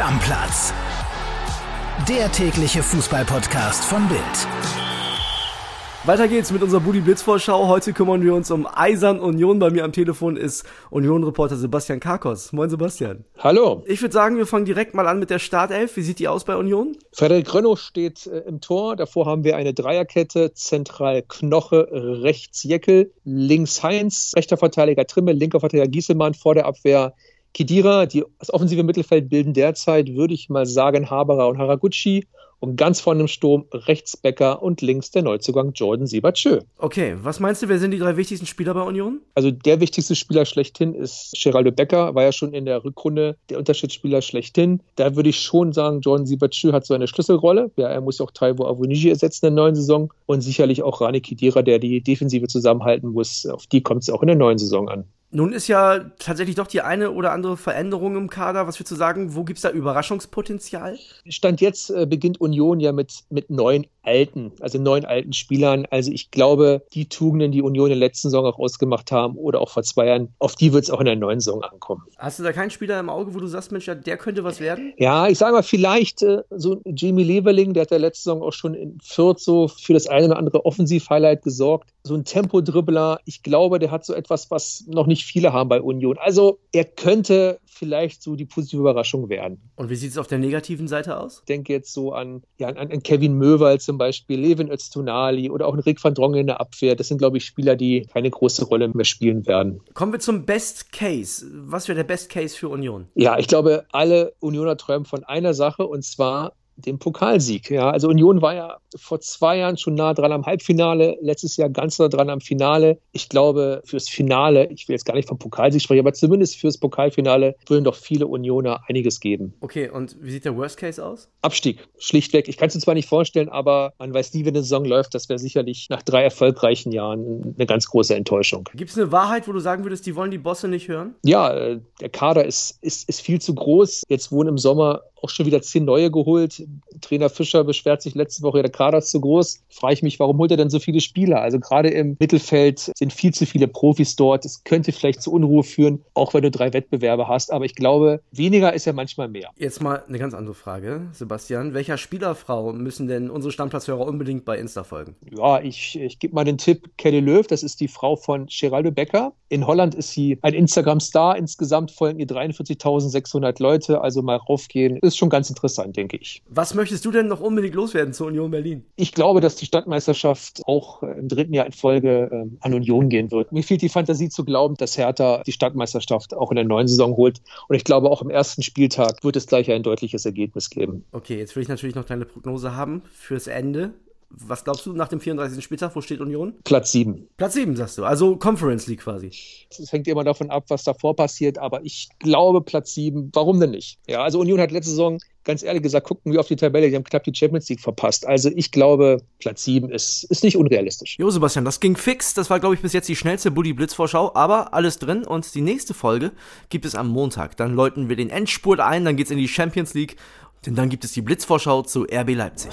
Stammplatz. Der tägliche Fußballpodcast von Bild. Weiter geht's mit unserer Budi Blitz Vorschau. Heute kümmern wir uns um Eisern Union. Bei mir am Telefon ist Union-Reporter Sebastian Karkos. Moin Sebastian. Hallo. Ich würde sagen, wir fangen direkt mal an mit der Startelf. Wie sieht die aus bei Union? Frederik Rönno steht äh, im Tor. Davor haben wir eine Dreierkette. Zentral Knoche, rechts Jeckel, links Heinz, rechter Verteidiger Trimmel, linker Verteidiger Gieselmann, vor der Abwehr Kidira, die das offensive Mittelfeld bilden derzeit, würde ich mal sagen, Haberer und Haraguchi. Und ganz vorne im Sturm rechts Becker und links der Neuzugang Jordan Siebertschö. Okay, was meinst du, wer sind die drei wichtigsten Spieler bei Union? Also der wichtigste Spieler schlechthin ist Geraldo Becker, war ja schon in der Rückrunde der Unterschiedsspieler schlechthin. Da würde ich schon sagen, Jordan Siebertschö hat so eine Schlüsselrolle. Ja, er muss ja auch Taiwo Avoniji ersetzen in der neuen Saison. Und sicherlich auch Rani Kidira, der die Defensive zusammenhalten muss. Auf die kommt es auch in der neuen Saison an. Nun ist ja tatsächlich doch die eine oder andere Veränderung im Kader. Was würdest du sagen, wo gibt es da Überraschungspotenzial? Stand jetzt äh, beginnt Union ja mit, mit neun alten, also neun alten Spielern. Also ich glaube, die Tugenden, die Union in der letzten Saison auch ausgemacht haben oder auch vor zwei Jahren, auf die wird es auch in der neuen Saison ankommen. Hast du da keinen Spieler im Auge, wo du sagst, Mensch, der könnte was werden? Ja, ich sage mal, vielleicht äh, so Jamie Leverling, der hat ja letzte Saison auch schon in Fürth so für das eine oder andere Offensiv-Highlight gesorgt. So ein Tempodribbler, ich glaube, der hat so etwas, was noch nicht viele haben bei Union. Also er könnte vielleicht so die positive Überraschung werden. Und wie sieht es auf der negativen Seite aus? Ich denke jetzt so an, ja, an, an Kevin Möwald zum Beispiel, Levin Öztunali oder auch ein Rick van Drongen in der Abwehr. Das sind, glaube ich, Spieler, die keine große Rolle mehr spielen werden. Kommen wir zum Best Case. Was wäre der Best Case für Union? Ja, ich glaube, alle Unioner träumen von einer Sache und zwar dem Pokalsieg. Ja, also Union war ja vor zwei Jahren schon nah dran am Halbfinale, letztes Jahr ganz nah dran am Finale. Ich glaube, fürs Finale, ich will jetzt gar nicht vom Pokalsieg sprechen, aber zumindest fürs Pokalfinale würden doch viele Unioner einiges geben. Okay, und wie sieht der Worst Case aus? Abstieg, schlichtweg. Ich kann es mir zwar nicht vorstellen, aber man weiß nie, wenn eine Saison läuft. Das wäre sicherlich nach drei erfolgreichen Jahren eine ganz große Enttäuschung. Gibt es eine Wahrheit, wo du sagen würdest, die wollen die Bosse nicht hören? Ja, äh, der Kader ist, ist, ist viel zu groß. Jetzt wurden im Sommer auch schon wieder zehn neue geholt. Trainer Fischer beschwert sich letzte Woche, der Kader ist zu groß. Frage ich mich, warum holt er denn so viele Spieler? Also gerade im Mittelfeld sind viel zu viele Profis dort. Es könnte vielleicht zu Unruhe führen, auch wenn du drei Wettbewerbe hast. Aber ich glaube, weniger ist ja manchmal mehr. Jetzt mal eine ganz andere Frage, Sebastian. Welcher Spielerfrau müssen denn unsere Stammplatzhörer unbedingt bei Insta folgen? Ja, ich, ich gebe mal den Tipp, Kelly Löw, das ist die Frau von Geraldo Becker. In Holland ist sie ein Instagram-Star. Insgesamt folgen ihr 43.600 Leute. Also mal raufgehen ist schon ganz interessant, denke ich. Was möchtest du denn noch unbedingt loswerden zur Union Berlin? Ich glaube, dass die Stadtmeisterschaft auch äh, im dritten Jahr in Folge äh, an Union gehen wird. Mir fehlt die Fantasie zu glauben, dass Hertha die Stadtmeisterschaft auch in der neuen Saison holt. Und ich glaube, auch im ersten Spieltag wird es gleich ein deutliches Ergebnis geben. Okay, jetzt will ich natürlich noch deine Prognose haben fürs Ende. Was glaubst du nach dem 34. Spieltag? Wo steht Union? Platz 7. Platz 7, sagst du. Also Conference League quasi. Es hängt immer davon ab, was davor passiert, aber ich glaube Platz 7. Warum denn nicht? Ja, also Union hat letzte Saison ganz ehrlich gesagt, gucken wir auf die Tabelle, die haben knapp die Champions League verpasst. Also ich glaube, Platz 7 ist, ist nicht unrealistisch. Jo, Sebastian, das ging fix. Das war, glaube ich, bis jetzt die schnellste Buddy Blitz-Vorschau, aber alles drin. Und die nächste Folge gibt es am Montag. Dann läuten wir den Endspurt ein, dann geht's in die Champions League. Denn dann gibt es die Blitzvorschau zu RB Leipzig.